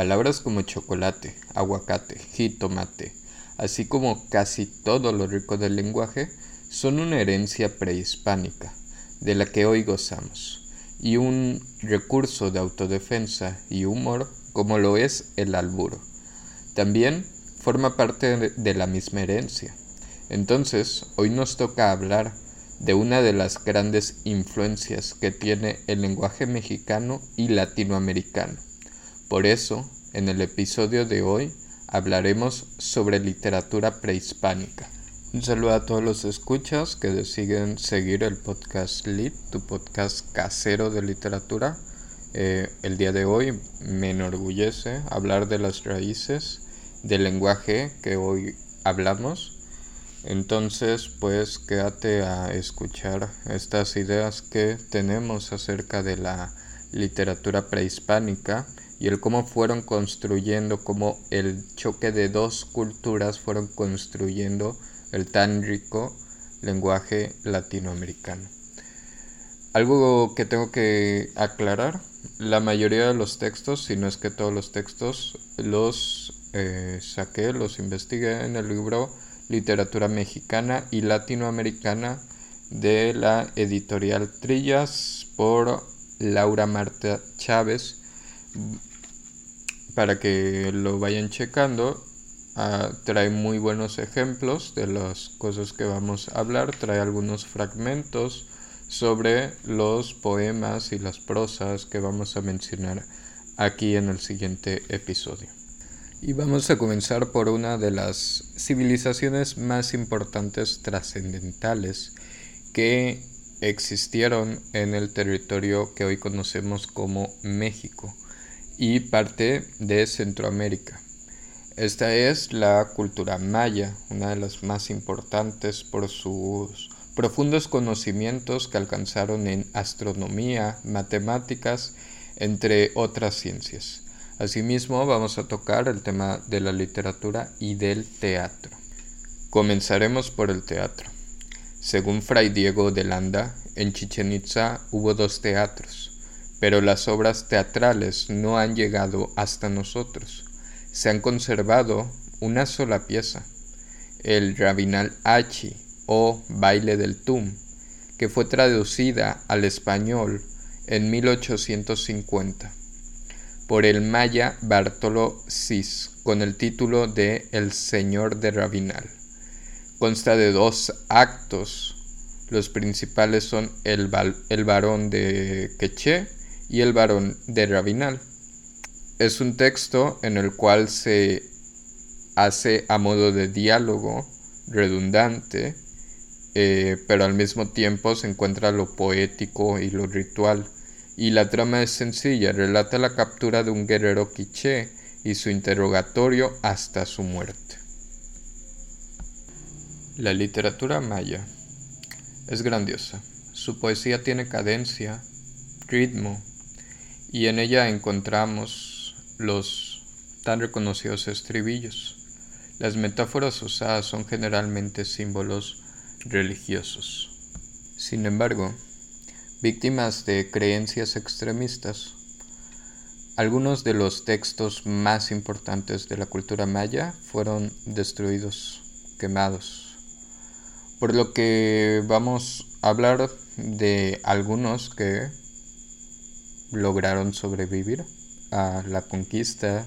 Palabras como chocolate, aguacate, jitomate, así como casi todo lo rico del lenguaje, son una herencia prehispánica, de la que hoy gozamos, y un recurso de autodefensa y humor como lo es el alburo. También forma parte de la misma herencia. Entonces, hoy nos toca hablar de una de las grandes influencias que tiene el lenguaje mexicano y latinoamericano. Por eso, en el episodio de hoy hablaremos sobre literatura prehispánica. Un saludo a todos los escuchas que deciden seguir el podcast Lit, tu podcast casero de literatura. Eh, el día de hoy me enorgullece hablar de las raíces del lenguaje que hoy hablamos. Entonces, pues quédate a escuchar estas ideas que tenemos acerca de la literatura prehispánica y el cómo fueron construyendo, cómo el choque de dos culturas fueron construyendo el tan rico lenguaje latinoamericano. Algo que tengo que aclarar, la mayoría de los textos, si no es que todos los textos, los eh, saqué, los investigué en el libro Literatura Mexicana y Latinoamericana de la editorial Trillas por Laura Marta Chávez para que lo vayan checando Ah, trae muy buenos ejemplos de las cosas que vamos a hablar, trae algunos fragmentos sobre los poemas y las prosas que vamos a mencionar aquí en el siguiente episodio. Y vamos a comenzar por una de las civilizaciones más importantes trascendentales que existieron en el territorio que hoy conocemos como México y parte de Centroamérica. Esta es la cultura maya, una de las más importantes por sus profundos conocimientos que alcanzaron en astronomía, matemáticas, entre otras ciencias. Asimismo, vamos a tocar el tema de la literatura y del teatro. Comenzaremos por el teatro. Según Fray Diego de Landa, en Chichen Itza hubo dos teatros, pero las obras teatrales no han llegado hasta nosotros se han conservado una sola pieza, el Rabinal Hachi o Baile del Tum, que fue traducida al español en 1850 por el maya Bartolo Cis con el título de El Señor de Rabinal. Consta de dos actos. Los principales son el, el varón de Queché y el varón de Rabinal es un texto en el cual se hace a modo de diálogo redundante, eh, pero al mismo tiempo se encuentra lo poético y lo ritual. Y la trama es sencilla, relata la captura de un guerrero quiché y su interrogatorio hasta su muerte. La literatura maya es grandiosa. Su poesía tiene cadencia, ritmo, y en ella encontramos los tan reconocidos estribillos. Las metáforas usadas son generalmente símbolos religiosos. Sin embargo, víctimas de creencias extremistas, algunos de los textos más importantes de la cultura maya fueron destruidos, quemados. Por lo que vamos a hablar de algunos que lograron sobrevivir a la conquista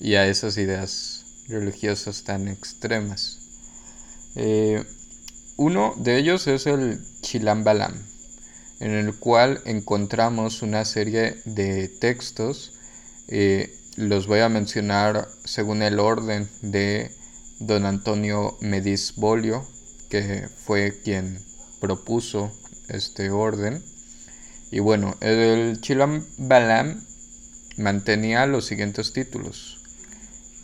y a esas ideas religiosas tan extremas. Eh, uno de ellos es el Chilambalam, en el cual encontramos una serie de textos. Eh, los voy a mencionar según el orden de don Antonio Mediz Bolio, que fue quien propuso este orden. Y bueno, el Chilambalam mantenía los siguientes títulos.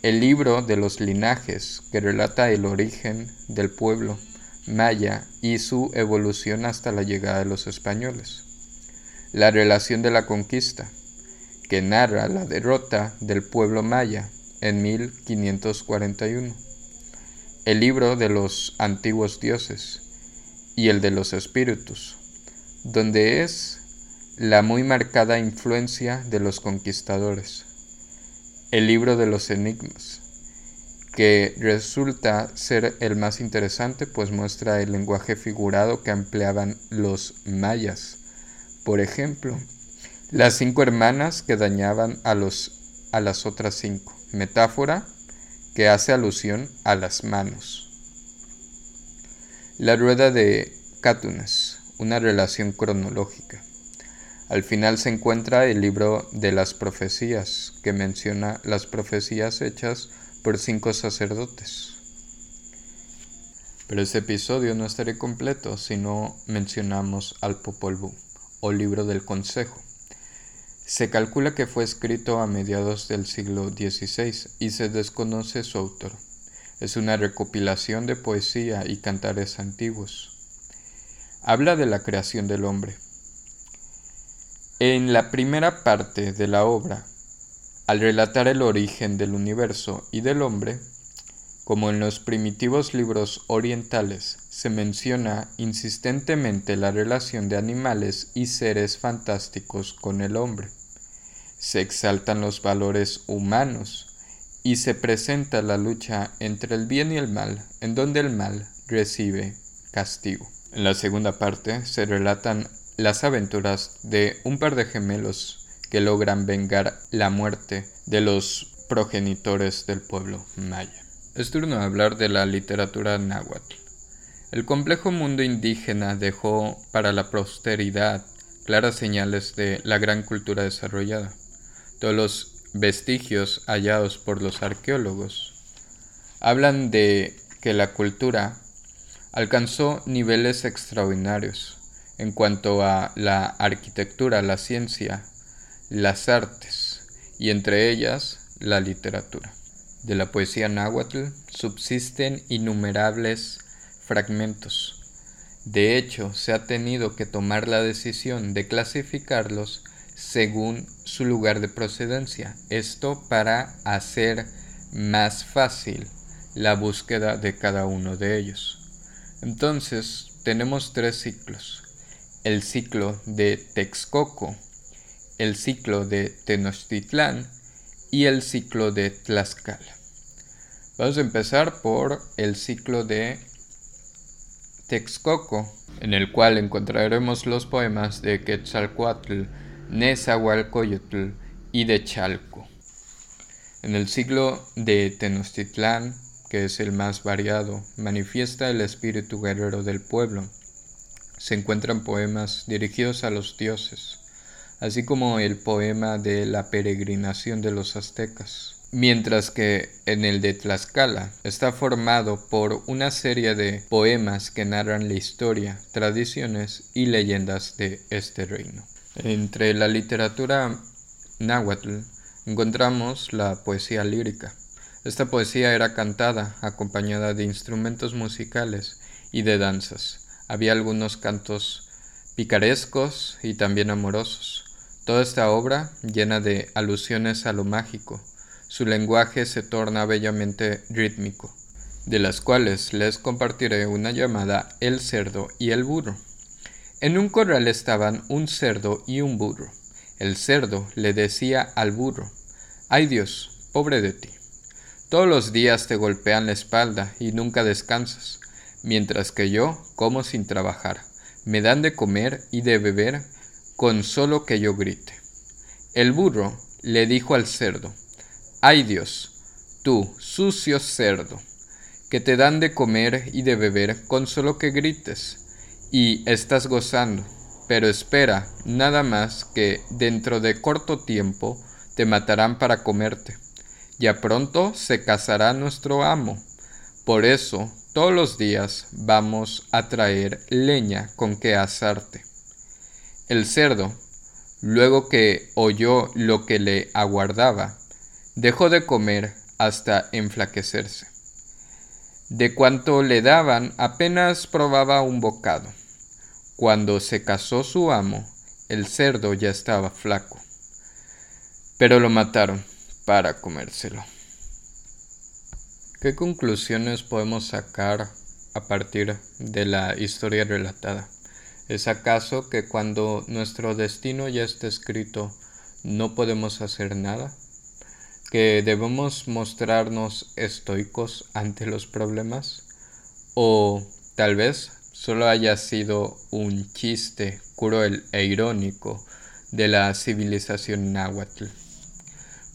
El libro de los linajes, que relata el origen del pueblo maya y su evolución hasta la llegada de los españoles. La relación de la conquista, que narra la derrota del pueblo maya en 1541. El libro de los antiguos dioses y el de los espíritus, donde es la muy marcada influencia de los conquistadores. el libro de los enigmas, que resulta ser el más interesante, pues muestra el lenguaje figurado que empleaban los mayas. Por ejemplo, las cinco hermanas que dañaban a, los, a las otras cinco. Metáfora que hace alusión a las manos. La rueda de Cátunas, una relación cronológica. Al final se encuentra el libro de las profecías, que menciona las profecías hechas por cinco sacerdotes. Pero este episodio no estaré completo si no mencionamos al Popol Vuh, o libro del Consejo. Se calcula que fue escrito a mediados del siglo XVI y se desconoce su autor. Es una recopilación de poesía y cantares antiguos. Habla de la creación del hombre, en la primera parte de la obra, al relatar el origen del universo y del hombre, como en los primitivos libros orientales, se menciona insistentemente la relación de animales y seres fantásticos con el hombre. Se exaltan los valores humanos y se presenta la lucha entre el bien y el mal, en donde el mal recibe castigo. En la segunda parte se relatan las aventuras de un par de gemelos que logran vengar la muerte de los progenitores del pueblo maya. Es turno de hablar de la literatura náhuatl. El complejo mundo indígena dejó para la posteridad claras señales de la gran cultura desarrollada. Todos los vestigios hallados por los arqueólogos hablan de que la cultura alcanzó niveles extraordinarios en cuanto a la arquitectura, la ciencia, las artes y entre ellas la literatura. De la poesía náhuatl subsisten innumerables fragmentos. De hecho, se ha tenido que tomar la decisión de clasificarlos según su lugar de procedencia. Esto para hacer más fácil la búsqueda de cada uno de ellos. Entonces, tenemos tres ciclos el ciclo de Texcoco, el ciclo de Tenochtitlán y el ciclo de Tlaxcala. Vamos a empezar por el ciclo de Texcoco, en el cual encontraremos los poemas de Quetzalcoatl, Nezahualcóyotl y de Chalco. En el ciclo de Tenochtitlán, que es el más variado, manifiesta el espíritu guerrero del pueblo se encuentran poemas dirigidos a los dioses, así como el poema de la peregrinación de los aztecas. Mientras que en el de Tlaxcala está formado por una serie de poemas que narran la historia, tradiciones y leyendas de este reino. Entre la literatura náhuatl encontramos la poesía lírica. Esta poesía era cantada acompañada de instrumentos musicales y de danzas. Había algunos cantos picarescos y también amorosos. Toda esta obra llena de alusiones a lo mágico. Su lenguaje se torna bellamente rítmico, de las cuales les compartiré una llamada El cerdo y el burro. En un corral estaban un cerdo y un burro. El cerdo le decía al burro, Ay Dios, pobre de ti. Todos los días te golpean la espalda y nunca descansas mientras que yo como sin trabajar. Me dan de comer y de beber con solo que yo grite. El burro le dijo al cerdo, Ay Dios, tú, sucio cerdo, que te dan de comer y de beber con solo que grites, y estás gozando, pero espera, nada más que dentro de corto tiempo te matarán para comerte. Ya pronto se casará nuestro amo. Por eso todos los días vamos a traer leña con que asarte. El cerdo, luego que oyó lo que le aguardaba, dejó de comer hasta enflaquecerse. De cuanto le daban, apenas probaba un bocado. Cuando se casó su amo, el cerdo ya estaba flaco. Pero lo mataron para comérselo. ¿Qué conclusiones podemos sacar a partir de la historia relatada? ¿Es acaso que cuando nuestro destino ya está escrito no podemos hacer nada? que debemos mostrarnos estoicos ante los problemas? ¿O tal vez solo haya sido un chiste cruel e irónico de la civilización náhuatl?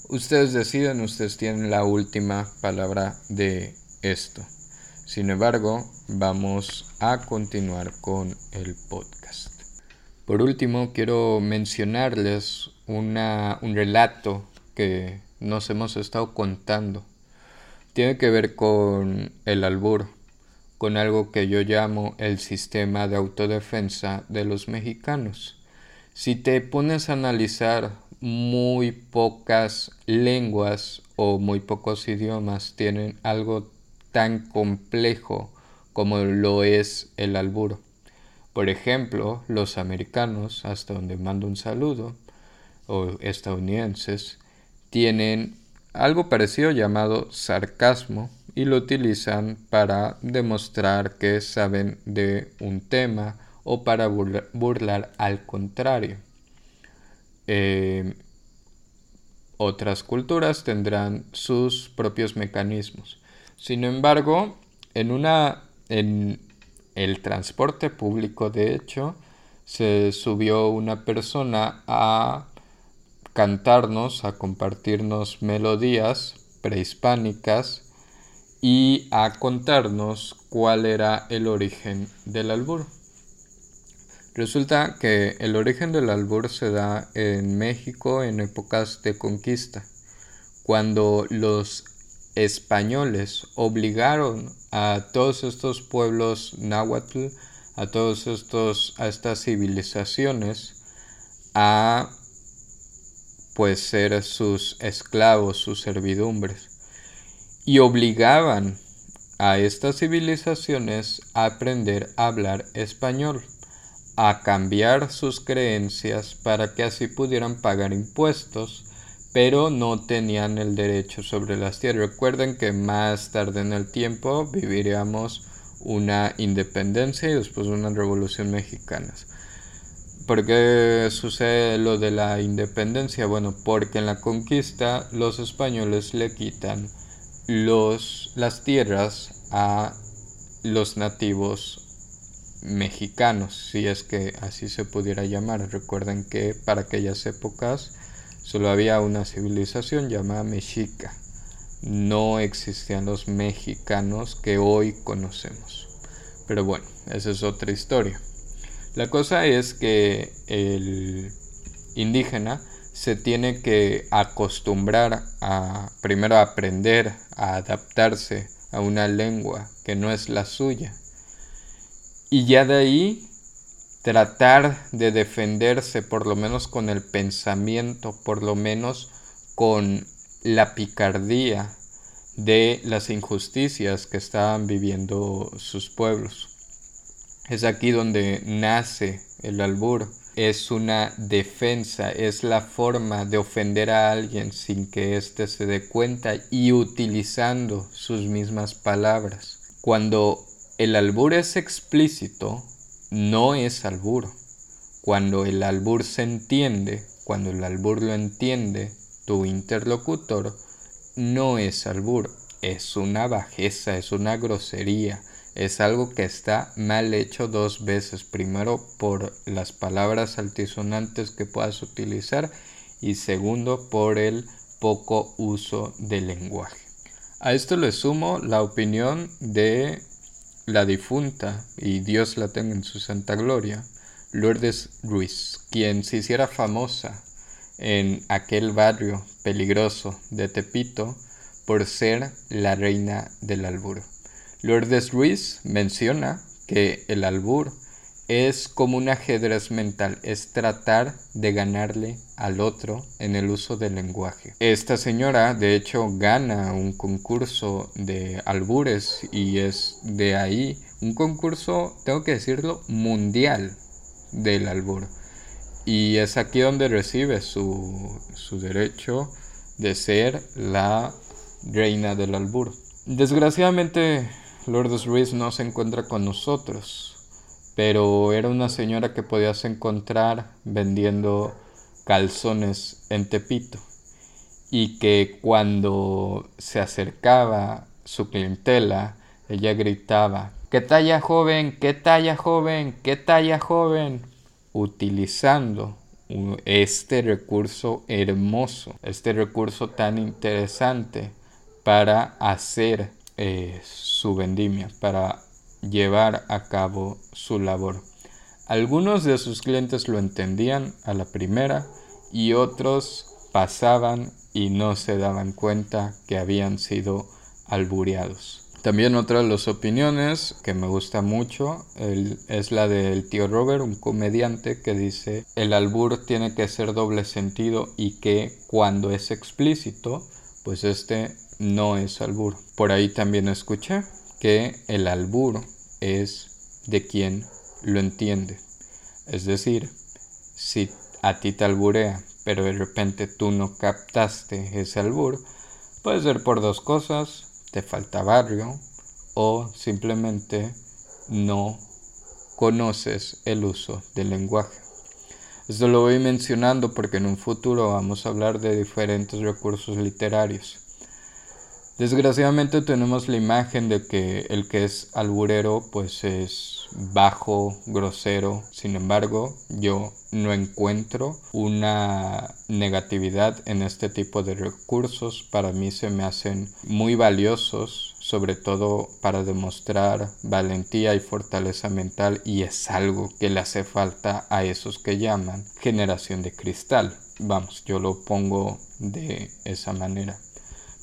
Ustedes deciden, ustedes tienen la última palabra de esto. Sin embargo, vamos a continuar con el podcast. Por último, quiero mencionarles una, un relato que nos hemos estado contando. Tiene que ver con el albur, con algo que yo llamo el sistema de autodefensa de los mexicanos. Si te pones a analizar muy pocas lenguas o muy pocos idiomas tienen algo tan complejo como lo es el albur. Por ejemplo, los americanos, hasta donde mando un saludo, o estadounidenses, tienen algo parecido llamado sarcasmo y lo utilizan para demostrar que saben de un tema o para burlar, al contrario. Eh, otras culturas tendrán sus propios mecanismos. Sin embargo, en una en el transporte público, de hecho, se subió una persona a cantarnos, a compartirnos melodías prehispánicas y a contarnos cuál era el origen del albur. Resulta que el origen del albur se da en México en épocas de conquista, cuando los españoles obligaron a todos estos pueblos náhuatl, a todos estos a estas civilizaciones a pues ser sus esclavos, sus servidumbres. Y obligaban a estas civilizaciones a aprender a hablar español, a cambiar sus creencias para que así pudieran pagar impuestos pero no tenían el derecho sobre las tierras. Recuerden que más tarde en el tiempo viviríamos una independencia y después una revolución mexicana. ¿Por qué sucede lo de la independencia? Bueno, porque en la conquista los españoles le quitan los, las tierras a los nativos mexicanos, si es que así se pudiera llamar. Recuerden que para aquellas épocas Solo había una civilización llamada Mexica. No existían los mexicanos que hoy conocemos. Pero bueno, esa es otra historia. La cosa es que el indígena se tiene que acostumbrar a primero aprender a adaptarse a una lengua que no es la suya. Y ya de ahí tratar de defenderse por lo menos con el pensamiento, por lo menos con la picardía de las injusticias que estaban viviendo sus pueblos. Es aquí donde nace el albur. Es una defensa, es la forma de ofender a alguien sin que éste se dé cuenta y utilizando sus mismas palabras. Cuando el albur es explícito, no es albur. Cuando el albur se entiende, cuando el albur lo entiende tu interlocutor, no es albur, es una bajeza, es una grosería, es algo que está mal hecho dos veces. Primero por las palabras altisonantes que puedas utilizar y segundo por el poco uso del lenguaje. A esto le sumo la opinión de la difunta, y Dios la tenga en su santa gloria, Lourdes Ruiz, quien se hiciera famosa en aquel barrio peligroso de Tepito por ser la reina del albur. Lourdes Ruiz menciona que el albur es como un ajedrez mental, es tratar de ganarle al otro en el uso del lenguaje. Esta señora de hecho gana un concurso de albures y es de ahí un concurso, tengo que decirlo, mundial del albur. Y es aquí donde recibe su, su derecho de ser la reina del albur. Desgraciadamente, Lourdes Ruiz no se encuentra con nosotros pero era una señora que podías encontrar vendiendo calzones en Tepito. y que cuando se acercaba su clientela, ella gritaba, ¿qué talla joven? ¿qué talla joven? ¿qué talla joven? utilizando este recurso hermoso, este recurso tan interesante para hacer eh, su vendimia, para llevar a cabo su labor. Algunos de sus clientes lo entendían a la primera y otros pasaban y no se daban cuenta que habían sido albureados. También otra de las opiniones que me gusta mucho es la del tío Robert, un comediante que dice el albur tiene que ser doble sentido y que cuando es explícito, pues este no es albur. Por ahí también escuché que el albur es de quien lo entiende. Es decir, si a ti te alburea, pero de repente tú no captaste ese albur, puede ser por dos cosas te falta barrio o simplemente no conoces el uso del lenguaje. Esto lo voy mencionando porque en un futuro vamos a hablar de diferentes recursos literarios. Desgraciadamente tenemos la imagen de que el que es alburero pues es bajo, grosero. Sin embargo, yo no encuentro una negatividad en este tipo de recursos. Para mí se me hacen muy valiosos, sobre todo para demostrar valentía y fortaleza mental y es algo que le hace falta a esos que llaman generación de cristal. Vamos, yo lo pongo de esa manera.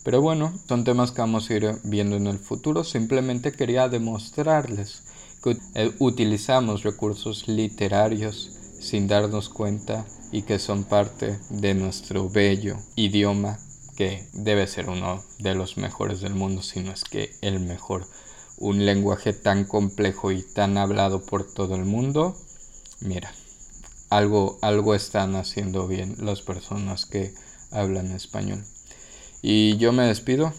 Pero bueno, son temas que vamos a ir viendo en el futuro. Simplemente quería demostrarles que eh, utilizamos recursos literarios sin darnos cuenta y que son parte de nuestro bello idioma que debe ser uno de los mejores del mundo, si no es que el mejor. Un lenguaje tan complejo y tan hablado por todo el mundo. Mira, algo, algo están haciendo bien las personas que hablan español. Y yo me despido.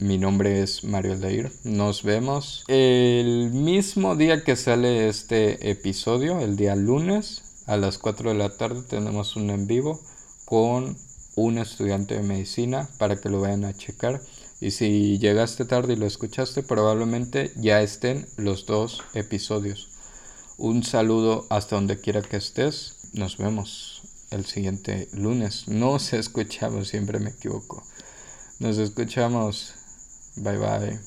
Mi nombre es Mario Aldair. Nos vemos el mismo día que sale este episodio, el día lunes a las 4 de la tarde tenemos un en vivo con un estudiante de medicina para que lo vayan a checar. Y si llegaste tarde y lo escuchaste, probablemente ya estén los dos episodios. Un saludo hasta donde quiera que estés. Nos vemos el siguiente lunes. Nos escuchamos, siempre me equivoco. Nos escuchamos. Bye bye.